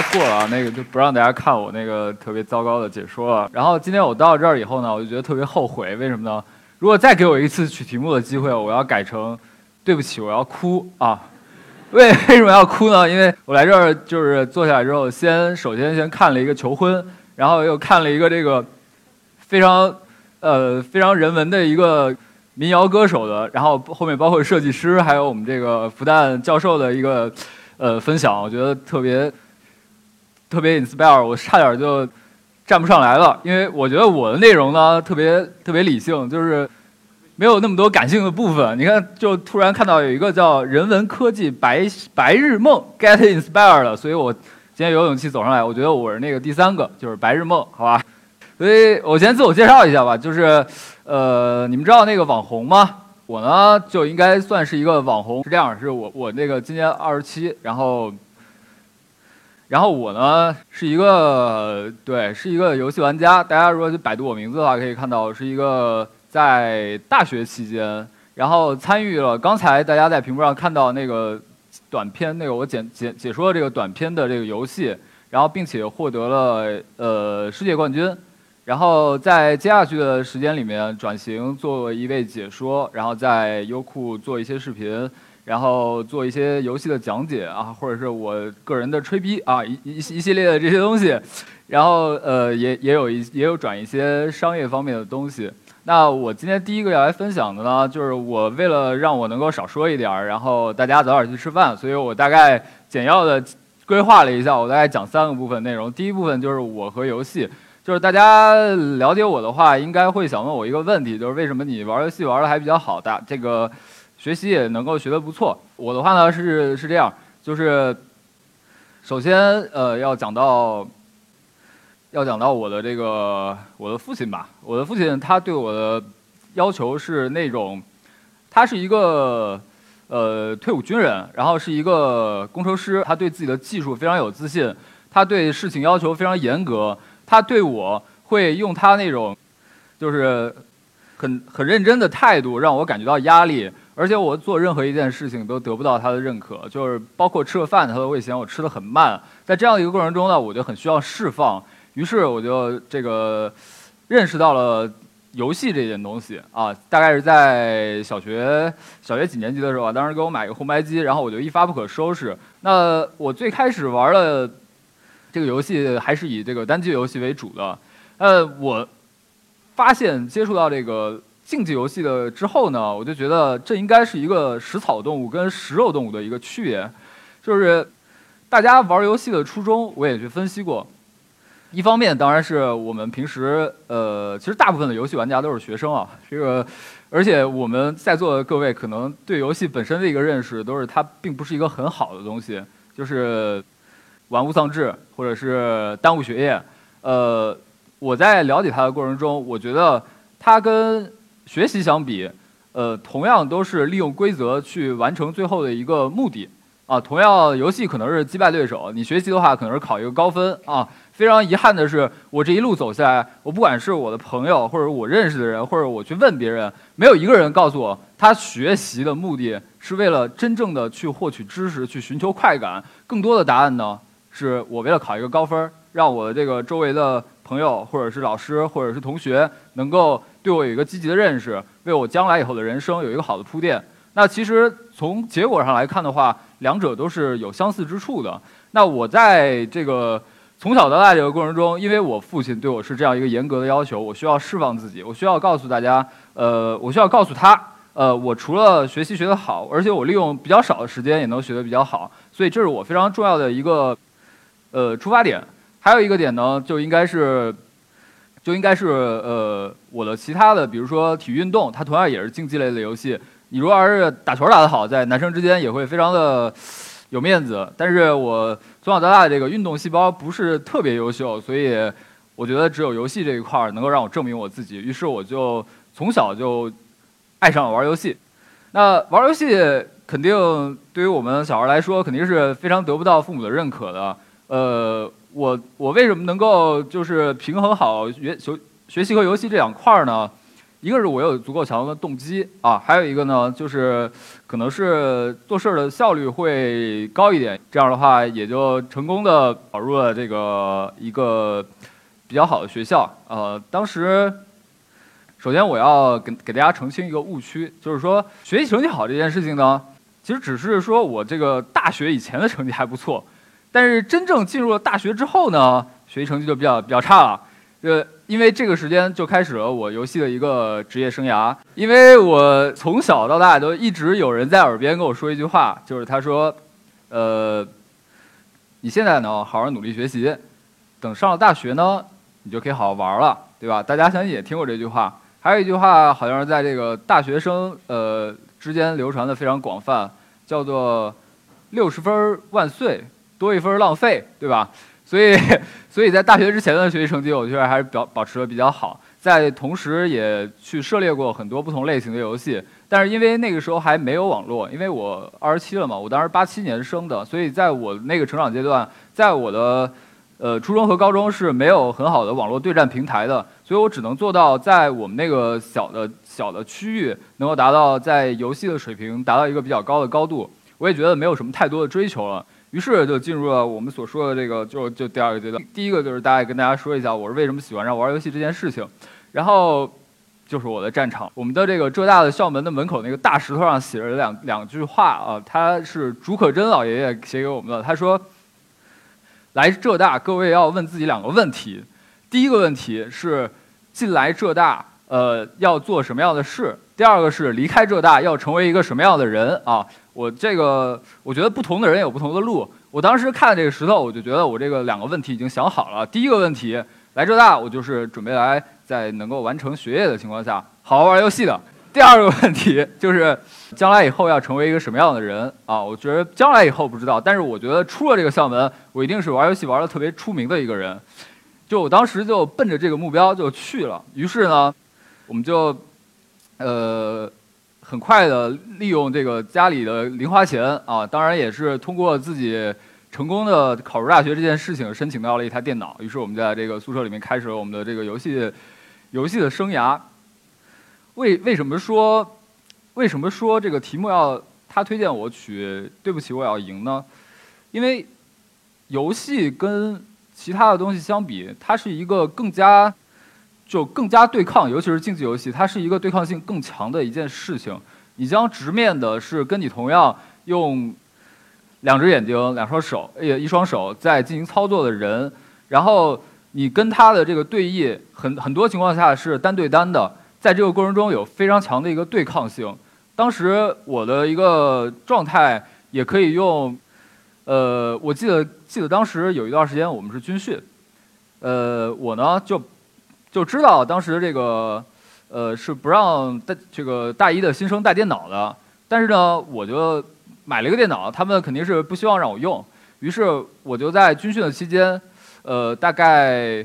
家过了啊，那个就不让大家看我那个特别糟糕的解说了。然后今天我到这儿以后呢，我就觉得特别后悔，为什么呢？如果再给我一次取题目的机会，我要改成“对不起，我要哭”啊。为为什么要哭呢？因为我来这儿就是坐下来之后，先首先先看了一个求婚，然后又看了一个这个非常呃非常人文的一个民谣歌手的，然后后面包括设计师，还有我们这个复旦教授的一个呃分享，我觉得特别特别 inspire，我差点就站不上来了，因为我觉得我的内容呢特别特别理性，就是。没有那么多感性的部分，你看，就突然看到有一个叫“人文科技白白日梦 ”get inspired，所以我今天有勇气走上来。我觉得我是那个第三个，就是白日梦，好吧？所以我先自我介绍一下吧，就是，呃，你们知道那个网红吗？我呢就应该算是一个网红，是这样，是我我那个今年二十七，然后，然后我呢是一个对，是一个游戏玩家。大家如果去百度我名字的话，可以看到我是一个。在大学期间，然后参与了刚才大家在屏幕上看到那个短片，那个我解解解说的这个短片的这个游戏，然后并且获得了呃世界冠军，然后在接下去的时间里面转型做一位解说，然后在优酷做一些视频，然后做一些游戏的讲解啊，或者是我个人的吹逼啊一一一系列的这些东西，然后呃也也有一也有转一些商业方面的东西。那我今天第一个要来分享的呢，就是我为了让我能够少说一点儿，然后大家早点去吃饭，所以我大概简要的规划了一下，我大概讲三个部分内容。第一部分就是我和游戏，就是大家了解我的话，应该会想问我一个问题，就是为什么你玩游戏玩的还比较好的，这个学习也能够学得不错。我的话呢是是这样，就是首先呃要讲到。要讲到我的这个我的父亲吧，我的父亲他对我的要求是那种，他是一个呃退伍军人，然后是一个工程师，他对自己的技术非常有自信，他对事情要求非常严格，他对我会用他那种就是很很认真的态度让我感觉到压力，而且我做任何一件事情都得不到他的认可，就是包括吃个饭他都会嫌我吃的很慢，在这样一个过程中呢，我就很需要释放。于是我就这个认识到了游戏这件东西啊，大概是在小学小学几年级的时候啊，当时给我买一个红白机，然后我就一发不可收拾。那我最开始玩的这个游戏还是以这个单机游戏为主的。呃，我发现接触到这个竞技游戏的之后呢，我就觉得这应该是一个食草动物跟食肉动物的一个区别，就是大家玩游戏的初衷，我也去分析过。一方面当然是我们平时，呃，其实大部分的游戏玩家都是学生啊。这个，而且我们在座的各位可能对游戏本身的一个认识都是它并不是一个很好的东西，就是玩物丧志或者是耽误学业。呃，我在了解它的过程中，我觉得它跟学习相比，呃，同样都是利用规则去完成最后的一个目的。啊，同样游戏可能是击败对手，你学习的话可能是考一个高分啊。非常遗憾的是，我这一路走下来，我不管是我的朋友，或者我认识的人，或者我去问别人，没有一个人告诉我，他学习的目的是为了真正的去获取知识，去寻求快感。更多的答案呢，是我为了考一个高分，让我这个周围的朋友，或者是老师，或者是同学，能够对我有一个积极的认识，为我将来以后的人生有一个好的铺垫。那其实从结果上来看的话，两者都是有相似之处的。那我在这个。从小到大这个过程中，因为我父亲对我是这样一个严格的要求，我需要释放自己，我需要告诉大家，呃，我需要告诉他，呃，我除了学习学得好，而且我利用比较少的时间也能学得比较好，所以这是我非常重要的一个，呃，出发点。还有一个点呢，就应该是，就应该是呃，我的其他的，比如说体育运动，它同样也是竞技类的游戏。你如果要是打球打得好，在男生之间也会非常的。有面子，但是我从小到大这个运动细胞不是特别优秀，所以我觉得只有游戏这一块儿能够让我证明我自己。于是我就从小就爱上了玩游戏。那玩游戏肯定对于我们小孩来说肯定是非常得不到父母的认可的。呃，我我为什么能够就是平衡好学学学习和游戏这两块儿呢？一个是我有足够强的动机啊，还有一个呢，就是可能是做事的效率会高一点。这样的话，也就成功的考入了这个一个比较好的学校。呃，当时首先我要给给大家澄清一个误区，就是说学习成绩好这件事情呢，其实只是说我这个大学以前的成绩还不错，但是真正进入了大学之后呢，学习成绩就比较比较差了。呃，因为这个时间就开始了我游戏的一个职业生涯。因为我从小到大都一直有人在耳边跟我说一句话，就是他说：“呃，你现在呢，好好努力学习，等上了大学呢，你就可以好好玩了，对吧？”大家相信也听过这句话。还有一句话，好像是在这个大学生呃之间流传的非常广泛，叫做“六十分万岁，多一分浪费”，对吧？所以，所以在大学之前的学习成绩，我觉得还是保保持的比较好。在同时，也去涉猎过很多不同类型的游戏。但是因为那个时候还没有网络，因为我二十七了嘛，我当时八七年生的，所以在我那个成长阶段，在我的呃初中和高中是没有很好的网络对战平台的，所以我只能做到在我们那个小的小的区域，能够达到在游戏的水平达到一个比较高的高度。我也觉得没有什么太多的追求了。于是就进入了我们所说的这个，就就第二个阶段。第一个就是大概跟大家说一下，我是为什么喜欢上玩游戏这件事情。然后就是我的战场。我们的这个浙大的校门的门口那个大石头上写着两两句话啊，他是竺可桢老爷爷写给我们的。他说：“来浙大，各位要问自己两个问题。第一个问题是进来浙大，呃，要做什么样的事？第二个是离开浙大要成为一个什么样的人啊？”我这个，我觉得不同的人有不同的路。我当时看这个石头，我就觉得我这个两个问题已经想好了。第一个问题，来浙大，我就是准备来在能够完成学业的情况下，好好玩游戏的。第二个问题就是，将来以后要成为一个什么样的人啊？我觉得将来以后不知道，但是我觉得出了这个校门，我一定是玩游戏玩的特别出名的一个人。就我当时就奔着这个目标就去了。于是呢，我们就，呃。很快的利用这个家里的零花钱啊，当然也是通过自己成功的考入大学这件事情，申请到了一台电脑。于是我们在这个宿舍里面开始了我们的这个游戏游戏的生涯。为为什么说为什么说这个题目要他推荐我取？对不起，我要赢呢？因为游戏跟其他的东西相比，它是一个更加。就更加对抗，尤其是竞技游戏，它是一个对抗性更强的一件事情。你将直面的是跟你同样用两只眼睛、两双手、呃一双手在进行操作的人，然后你跟他的这个对弈，很很多情况下是单对单的，在这个过程中有非常强的一个对抗性。当时我的一个状态也可以用，呃，我记得记得当时有一段时间我们是军训，呃，我呢就。就知道当时这个，呃，是不让带这个大一的新生带电脑的。但是呢，我就买了一个电脑，他们肯定是不希望让我用。于是我就在军训的期间，呃，大概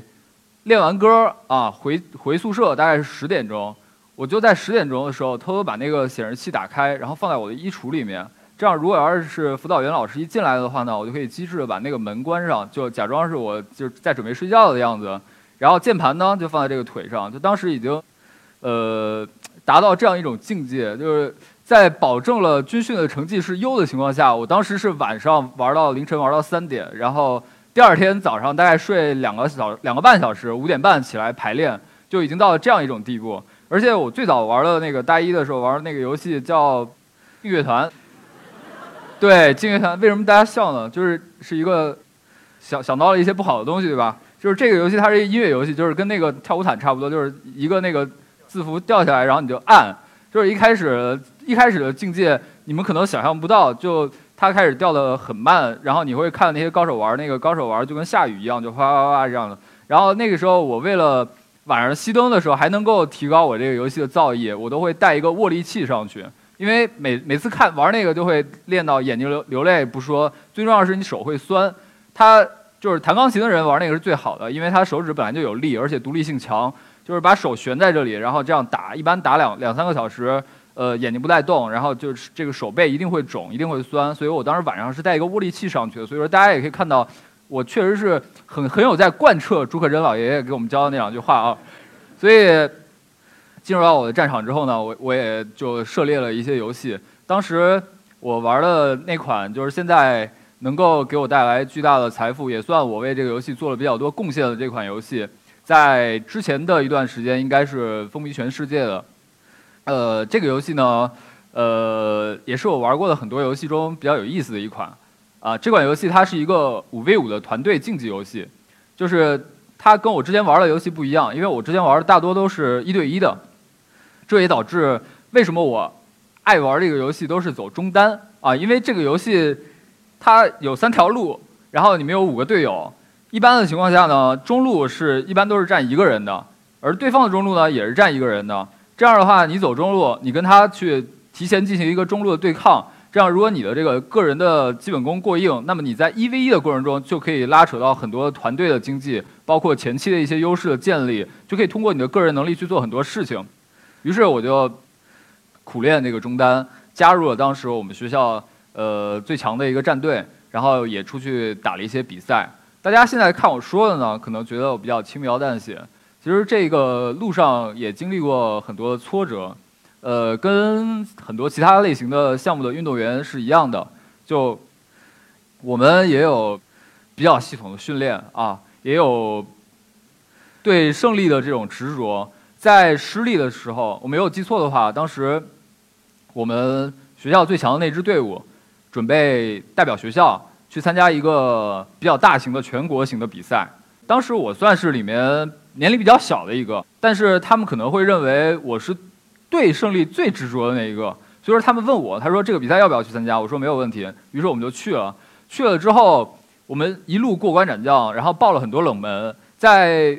练完歌啊，回回宿舍大概是十点钟，我就在十点钟的时候偷偷把那个显示器打开，然后放在我的衣橱里面。这样，如果要是辅导员老师一进来的话呢，我就可以机智的把那个门关上，就假装是我就在准备睡觉的样子。然后键盘呢就放在这个腿上，就当时已经，呃，达到这样一种境界，就是在保证了军训的成绩是优的情况下，我当时是晚上玩到凌晨玩到三点，然后第二天早上大概睡两个小两个半小时，五点半起来排练，就已经到了这样一种地步。而且我最早玩的那个大一的时候玩的那个游戏叫劲乐团，对劲乐团，为什么大家笑呢？就是是一个想想到了一些不好的东西，对吧？就是这个游戏，它是一个音乐游戏，就是跟那个跳舞毯差不多，就是一个那个字符掉下来，然后你就按，就是一开始一开始的境界，你们可能想象不到，就它开始掉的很慢，然后你会看那些高手玩，那个高手玩就跟下雨一样，就哗哗哗这样的。然后那个时候，我为了晚上熄灯的时候还能够提高我这个游戏的造诣，我都会带一个握力器上去，因为每每次看玩那个就会练到眼睛流流泪不说，最重要的是你手会酸，它。就是弹钢琴的人玩那个是最好的，因为他手指本来就有力，而且独立性强。就是把手悬在这里，然后这样打，一般打两两三个小时，呃，眼睛不带动，然后就是这个手背一定会肿，一定会酸。所以我当时晚上是带一个握力器上去的。所以说大家也可以看到，我确实是很很有在贯彻朱可桢老爷爷给我们教的那两句话啊。所以进入到我的战场之后呢，我我也就涉猎了一些游戏。当时我玩的那款就是现在能够给我带来巨大的财富，也算我为这个游戏做了比较多贡献的这款游戏，在之前的一段时间应该是风靡全世界的。呃，这个游戏呢，呃，也是我玩过的很多游戏中比较有意思的一款。啊，这款游戏它是一个五 v 五的团队竞技游戏，就是它跟我之前玩的游戏不一样，因为我之前玩的大多都是一对一的，这也导致为什么我爱玩这个游戏都是走中单啊，因为这个游戏它有三条路，然后你们有五个队友，一般的情况下呢，中路是一般都是站一个人的，而对方的中路呢也是站一个人的，这样的话你走中路，你跟他去提前进行一个中路的对抗。这样，如果你的这个个人的基本功过硬，那么你在一 v 一的过程中就可以拉扯到很多团队的经济，包括前期的一些优势的建立，就可以通过你的个人能力去做很多事情。于是我就苦练这个中单，加入了当时我们学校呃最强的一个战队，然后也出去打了一些比赛。大家现在看我说的呢，可能觉得我比较轻描淡写，其实这个路上也经历过很多的挫折。呃，跟很多其他类型的项目的运动员是一样的，就我们也有比较系统的训练啊，也有对胜利的这种执着。在失利的时候，我没有记错的话，当时我们学校最强的那支队伍准备代表学校去参加一个比较大型的全国型的比赛。当时我算是里面年龄比较小的一个，但是他们可能会认为我是。对胜利最执着的那一个，所以说他们问我，他说这个比赛要不要去参加？我说没有问题。于是我们就去了。去了之后，我们一路过关斩将，然后报了很多冷门，在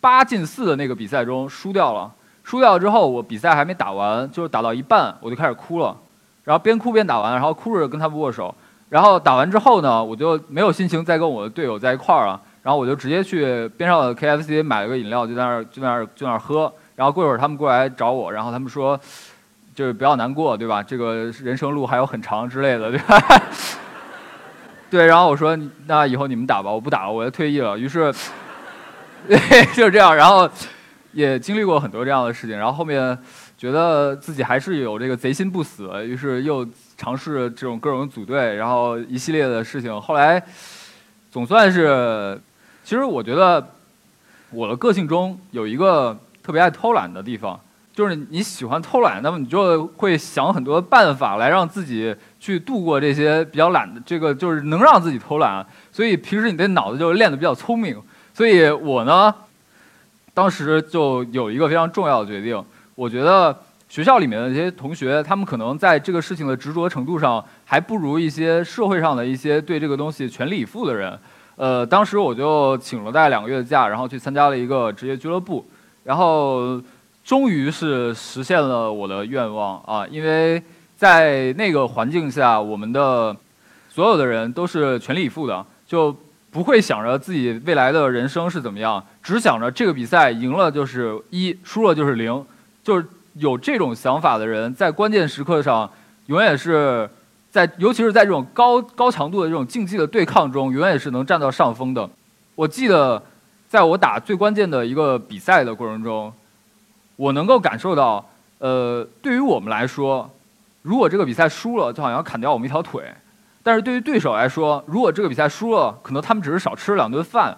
八进四的那个比赛中输掉了。输掉之后，我比赛还没打完，就是打到一半我就开始哭了，然后边哭边打完，然后哭着跟他们握手。然后打完之后呢，我就没有心情再跟我的队友在一块儿了，然后我就直接去边上的 KFC 买了个饮料，就在那儿就在那儿就在那儿喝。然后过一会儿他们过来找我，然后他们说，就是不要难过，对吧？这个人生路还有很长之类的，对吧？对，然后我说那以后你们打吧，我不打了，我要退役了。于是，对，就是这样。然后也经历过很多这样的事情，然后后面觉得自己还是有这个贼心不死，于是又尝试这种各种组队，然后一系列的事情。后来总算是，其实我觉得我的个性中有一个。特别爱偷懒的地方，就是你喜欢偷懒，那么你就会想很多办法来让自己去度过这些比较懒的这个，就是能让自己偷懒。所以平时你的脑子就练得比较聪明。所以我呢，当时就有一个非常重要的决定，我觉得学校里面的这些同学，他们可能在这个事情的执着程度上，还不如一些社会上的一些对这个东西全力以赴的人。呃，当时我就请了大概两个月的假，然后去参加了一个职业俱乐部。然后，终于是实现了我的愿望啊！因为在那个环境下，我们的所有的人都是全力以赴的，就不会想着自己未来的人生是怎么样，只想着这个比赛赢了就是一，输了就是零。就是有这种想法的人，在关键时刻上，永远是在，尤其是在这种高高强度的这种竞技的对抗中，永远是能占到上风的。我记得。在我打最关键的一个比赛的过程中，我能够感受到，呃，对于我们来说，如果这个比赛输了，就好像砍掉我们一条腿；但是对于对手来说，如果这个比赛输了，可能他们只是少吃了两顿饭。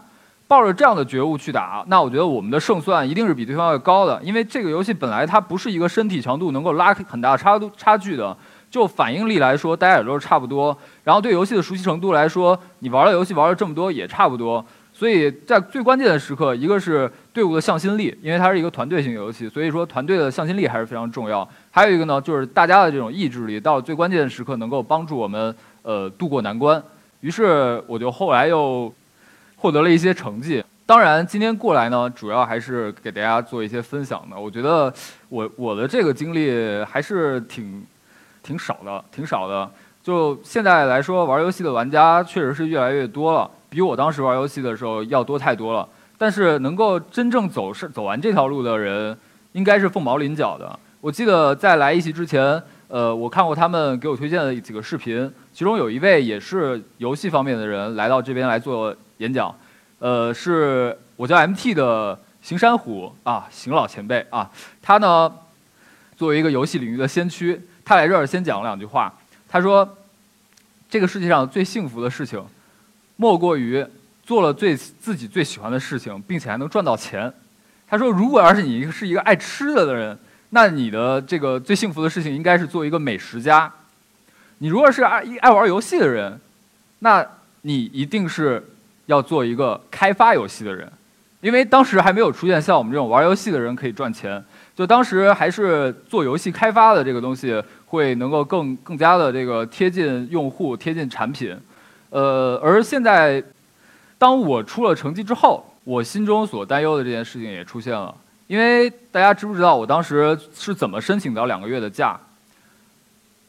抱着这样的觉悟去打，那我觉得我们的胜算一定是比对方要高的。因为这个游戏本来它不是一个身体强度能够拉开很大差度差距的，就反应力来说，大家也都是差不多。然后对游戏的熟悉程度来说，你玩的游戏玩了这么多也差不多。所以在最关键的时刻，一个是队伍的向心力，因为它是一个团队性游戏，所以说团队的向心力还是非常重要。还有一个呢，就是大家的这种意志力，到了最关键的时刻能够帮助我们呃渡过难关。于是我就后来又获得了一些成绩。当然，今天过来呢，主要还是给大家做一些分享的。我觉得我我的这个经历还是挺挺少的，挺少的。就现在来说，玩游戏的玩家确实是越来越多了。比我当时玩游戏的时候要多太多了，但是能够真正走是走完这条路的人，应该是凤毛麟角的。我记得在来一席之前，呃，我看过他们给我推荐的几个视频，其中有一位也是游戏方面的人来到这边来做演讲，呃，是我叫 MT 的邢山虎啊，邢老前辈啊，他呢作为一个游戏领域的先驱，他来这儿先讲了两句话。他说：“这个世界上最幸福的事情，莫过于做了最自己最喜欢的事情，并且还能赚到钱。”他说：“如果要是你是一个爱吃的的人，那你的这个最幸福的事情应该是做一个美食家。你如果是爱爱玩游戏的人，那你一定是要做一个开发游戏的人。”因为当时还没有出现像我们这种玩游戏的人可以赚钱，就当时还是做游戏开发的这个东西会能够更更加的这个贴近用户、贴近产品。呃，而现在，当我出了成绩之后，我心中所担忧的这件事情也出现了。因为大家知不知道我当时是怎么申请到两个月的假？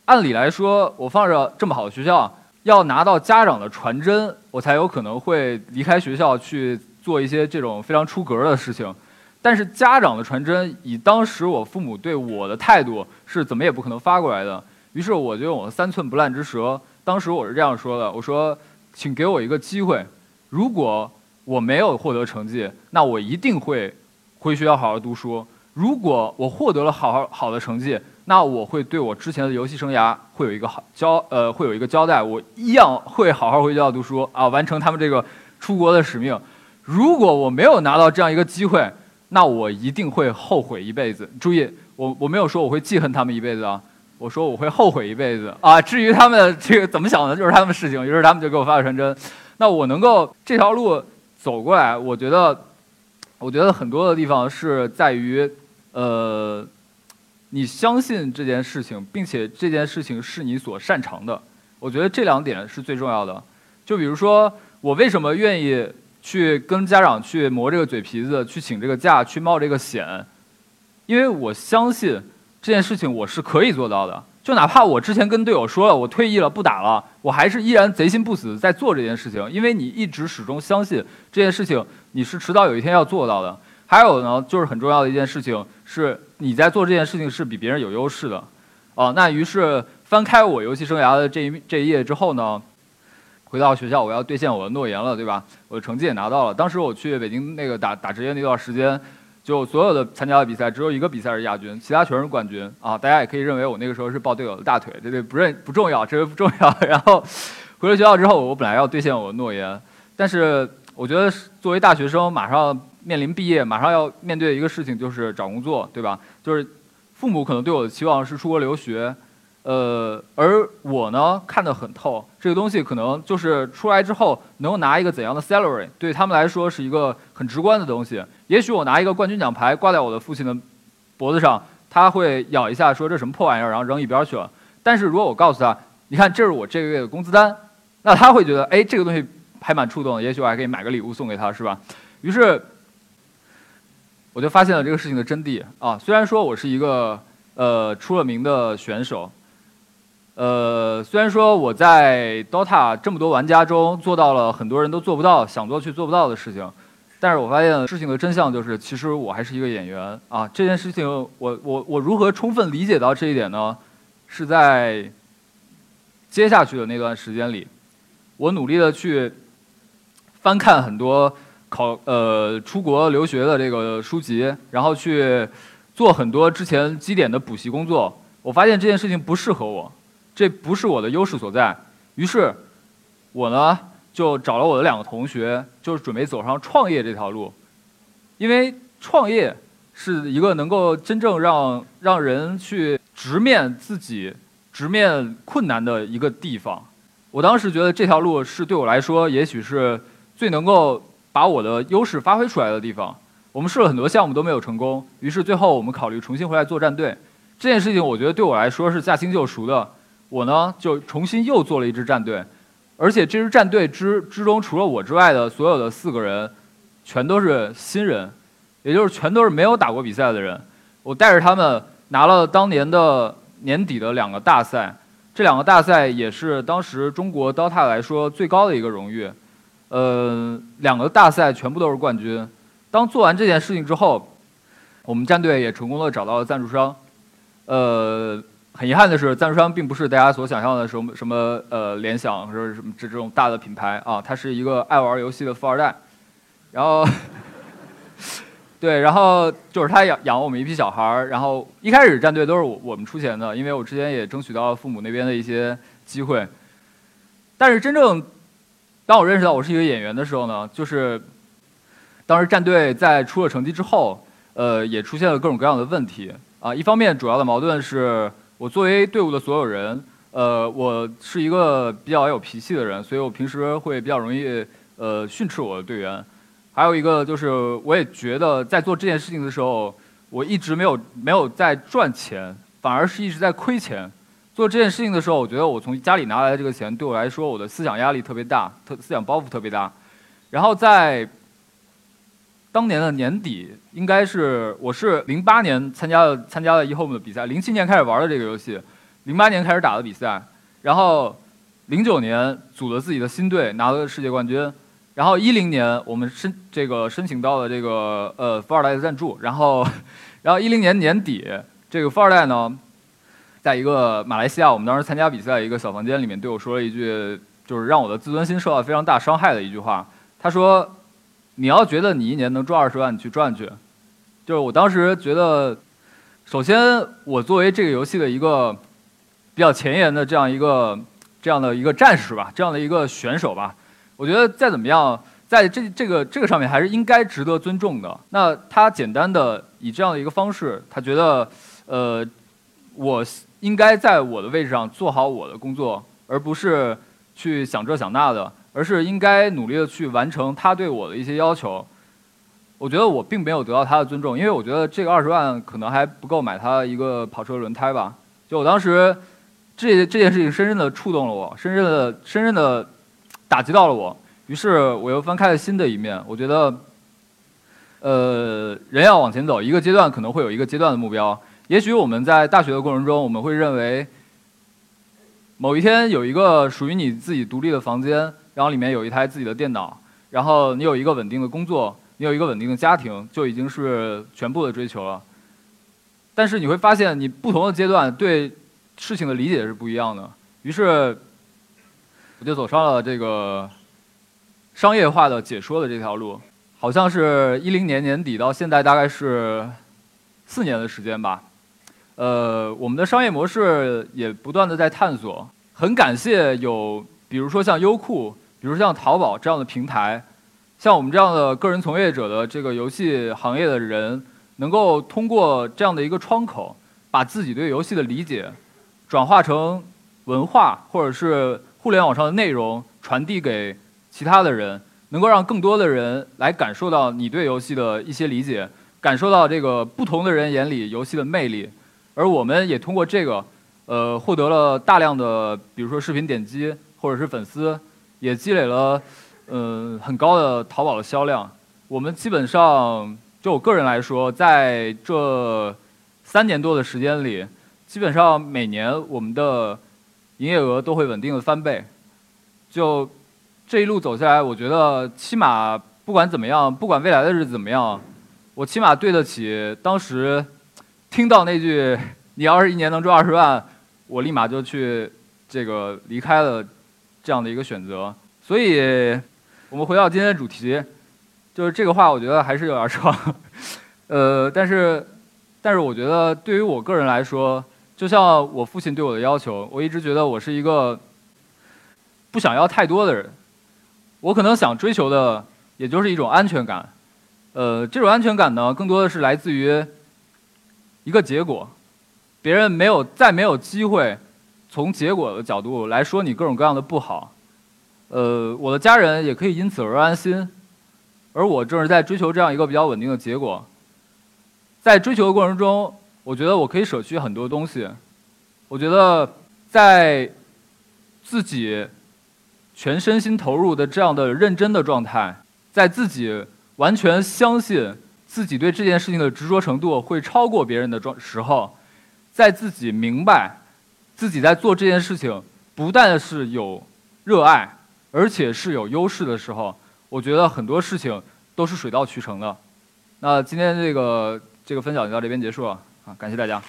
按理来说，我放着这么好的学校，要拿到家长的传真，我才有可能会离开学校去。做一些这种非常出格的事情，但是家长的传真以当时我父母对我的态度是怎么也不可能发过来的。于是我就用我的三寸不烂之舌，当时我是这样说的：“我说，请给我一个机会，如果我没有获得成绩，那我一定会回学校好好读书；如果我获得了好好好的成绩，那我会对我之前的游戏生涯会有一个好交呃会有一个交代，我一样会好好回学校读书啊，完成他们这个出国的使命。”如果我没有拿到这样一个机会，那我一定会后悔一辈子。注意，我我没有说我会记恨他们一辈子啊，我说我会后悔一辈子啊。至于他们这个怎么想的，就是他们事情。于是他们就给我发了传真。那我能够这条路走过来，我觉得，我觉得很多的地方是在于，呃，你相信这件事情，并且这件事情是你所擅长的。我觉得这两点是最重要的。就比如说，我为什么愿意？去跟家长去磨这个嘴皮子，去请这个假，去冒这个险，因为我相信这件事情我是可以做到的。就哪怕我之前跟队友说了我退役了不打了，我还是依然贼心不死在做这件事情，因为你一直始终相信这件事情你是迟早有一天要做到的。还有呢，就是很重要的一件事情是你在做这件事情是比别人有优势的，啊，那于是翻开我游戏生涯的这一这一页之后呢？回到学校，我要兑现我的诺言了，对吧？我的成绩也拿到了。当时我去北京那个打打职业那段时间，就所有的参加的比赛，只有一个比赛是亚军，其他全是冠军啊！大家也可以认为我那个时候是抱队友的大腿，对对，不认不重要，这个不重要。然后回了学校之后，我本来要兑现我的诺言，但是我觉得作为大学生，马上面临毕业，马上要面对的一个事情就是找工作，对吧？就是父母可能对我的期望是出国留学。呃，而我呢看得很透，这个东西可能就是出来之后能够拿一个怎样的 salary，对他们来说是一个很直观的东西。也许我拿一个冠军奖牌挂在我的父亲的脖子上，他会咬一下说这什么破玩意儿，然后扔一边去了。但是如果我告诉他，你看这是我这个月的工资单，那他会觉得哎这个东西还蛮触动的，也许我还可以买个礼物送给他，是吧？于是我就发现了这个事情的真谛啊。虽然说我是一个呃出了名的选手。呃，虽然说我在 DOTA 这么多玩家中做到了很多人都做不到、想做却做不到的事情，但是我发现事情的真相就是，其实我还是一个演员啊。这件事情，我我我如何充分理解到这一点呢？是在接下去的那段时间里，我努力的去翻看很多考呃出国留学的这个书籍，然后去做很多之前基点的补习工作。我发现这件事情不适合我。这不是我的优势所在，于是，我呢就找了我的两个同学，就是准备走上创业这条路，因为创业是一个能够真正让让人去直面自己、直面困难的一个地方。我当时觉得这条路是对我来说，也许是最能够把我的优势发挥出来的地方。我们试了很多项目都没有成功，于是最后我们考虑重新回来做战队。这件事情我觉得对我来说是驾轻就熟的。我呢，就重新又做了一支战队，而且这支战队之之中，除了我之外的所有的四个人，全都是新人，也就是全都是没有打过比赛的人。我带着他们拿了当年的年底的两个大赛，这两个大赛也是当时中国 DOTA 来说最高的一个荣誉。呃，两个大赛全部都是冠军。当做完这件事情之后，我们战队也成功的找到了赞助商。呃。很遗憾的是，赞助商并不是大家所想象的什么什么呃联想或者什么这这种大的品牌啊，他是一个爱玩游戏的富二代。然后，对，然后就是他养养我们一批小孩儿，然后一开始战队都是我我们出钱的，因为我之前也争取到了父母那边的一些机会。但是真正当我认识到我是一个演员的时候呢，就是当时战队在出了成绩之后，呃，也出现了各种各样的问题啊。一方面主要的矛盾是我作为队伍的所有人，呃，我是一个比较有脾气的人，所以我平时会比较容易呃训斥我的队员。还有一个就是，我也觉得在做这件事情的时候，我一直没有没有在赚钱，反而是一直在亏钱。做这件事情的时候，我觉得我从家里拿来的这个钱对我来说，我的思想压力特别大，特思想包袱特别大。然后在当年的年底，应该是我是零八年参加了参加了 eHome 的比赛，零七年开始玩的这个游戏，零八年开始打的比赛，然后零九年组了自己的新队，拿了世界冠军。然后一零年我们申这个申请到了这个呃富二代的赞助，然后，然后一零年年底这个富二代呢，在一个马来西亚我们当时参加比赛一个小房间里面对我说了一句，就是让我的自尊心受到非常大伤害的一句话。他说：“你要觉得你一年能赚二十万，你去赚去。”就是我当时觉得，首先我作为这个游戏的一个比较前沿的这样一个这样的一个战士吧，这样的一个选手吧。我觉得再怎么样，在这这个这个上面还是应该值得尊重的。那他简单的以这样的一个方式，他觉得，呃，我应该在我的位置上做好我的工作，而不是去想这想那的，而是应该努力的去完成他对我的一些要求。我觉得我并没有得到他的尊重，因为我觉得这个二十万可能还不够买他一个跑车轮胎吧。就我当时，这这件事情深深的触动了我，深深的深深的。打击到了我，于是我又翻开了新的一面。我觉得，呃，人要往前走，一个阶段可能会有一个阶段的目标。也许我们在大学的过程中，我们会认为，某一天有一个属于你自己独立的房间，然后里面有一台自己的电脑，然后你有一个稳定的工作，你有一个稳定的家庭，就已经是全部的追求了。但是你会发现，你不同的阶段对事情的理解是不一样的。于是。我就走上了这个商业化的解说的这条路，好像是一零年年底到现在大概是四年的时间吧。呃，我们的商业模式也不断的在探索。很感谢有，比如说像优酷，比如像淘宝这样的平台，像我们这样的个人从业者的这个游戏行业的人，能够通过这样的一个窗口，把自己对游戏的理解转化成文化，或者是。互联网上的内容传递给其他的人，能够让更多的人来感受到你对游戏的一些理解，感受到这个不同的人眼里游戏的魅力，而我们也通过这个，呃，获得了大量的，比如说视频点击或者是粉丝，也积累了，嗯，很高的淘宝的销量。我们基本上，就我个人来说，在这三年多的时间里，基本上每年我们的。营业额都会稳定的翻倍，就这一路走下来，我觉得起码不管怎么样，不管未来的日子怎么样，我起码对得起当时听到那句“你要是一年能赚二十万”，我立马就去这个离开了这样的一个选择。所以，我们回到今天的主题，就是这个话，我觉得还是有点长。呃，但是，但是我觉得对于我个人来说。就像我父亲对我的要求，我一直觉得我是一个不想要太多的人。我可能想追求的，也就是一种安全感。呃，这种安全感呢，更多的是来自于一个结果。别人没有再没有机会从结果的角度来说你各种各样的不好。呃，我的家人也可以因此而安心。而我正是在追求这样一个比较稳定的结果。在追求的过程中。我觉得我可以舍去很多东西。我觉得在自己全身心投入的这样的认真的状态，在自己完全相信自己对这件事情的执着程度会超过别人的状时候，在自己明白自己在做这件事情不但是有热爱，而且是有优势的时候，我觉得很多事情都是水到渠成的。那今天这个这个分享就到这边结束了。啊，感谢大家。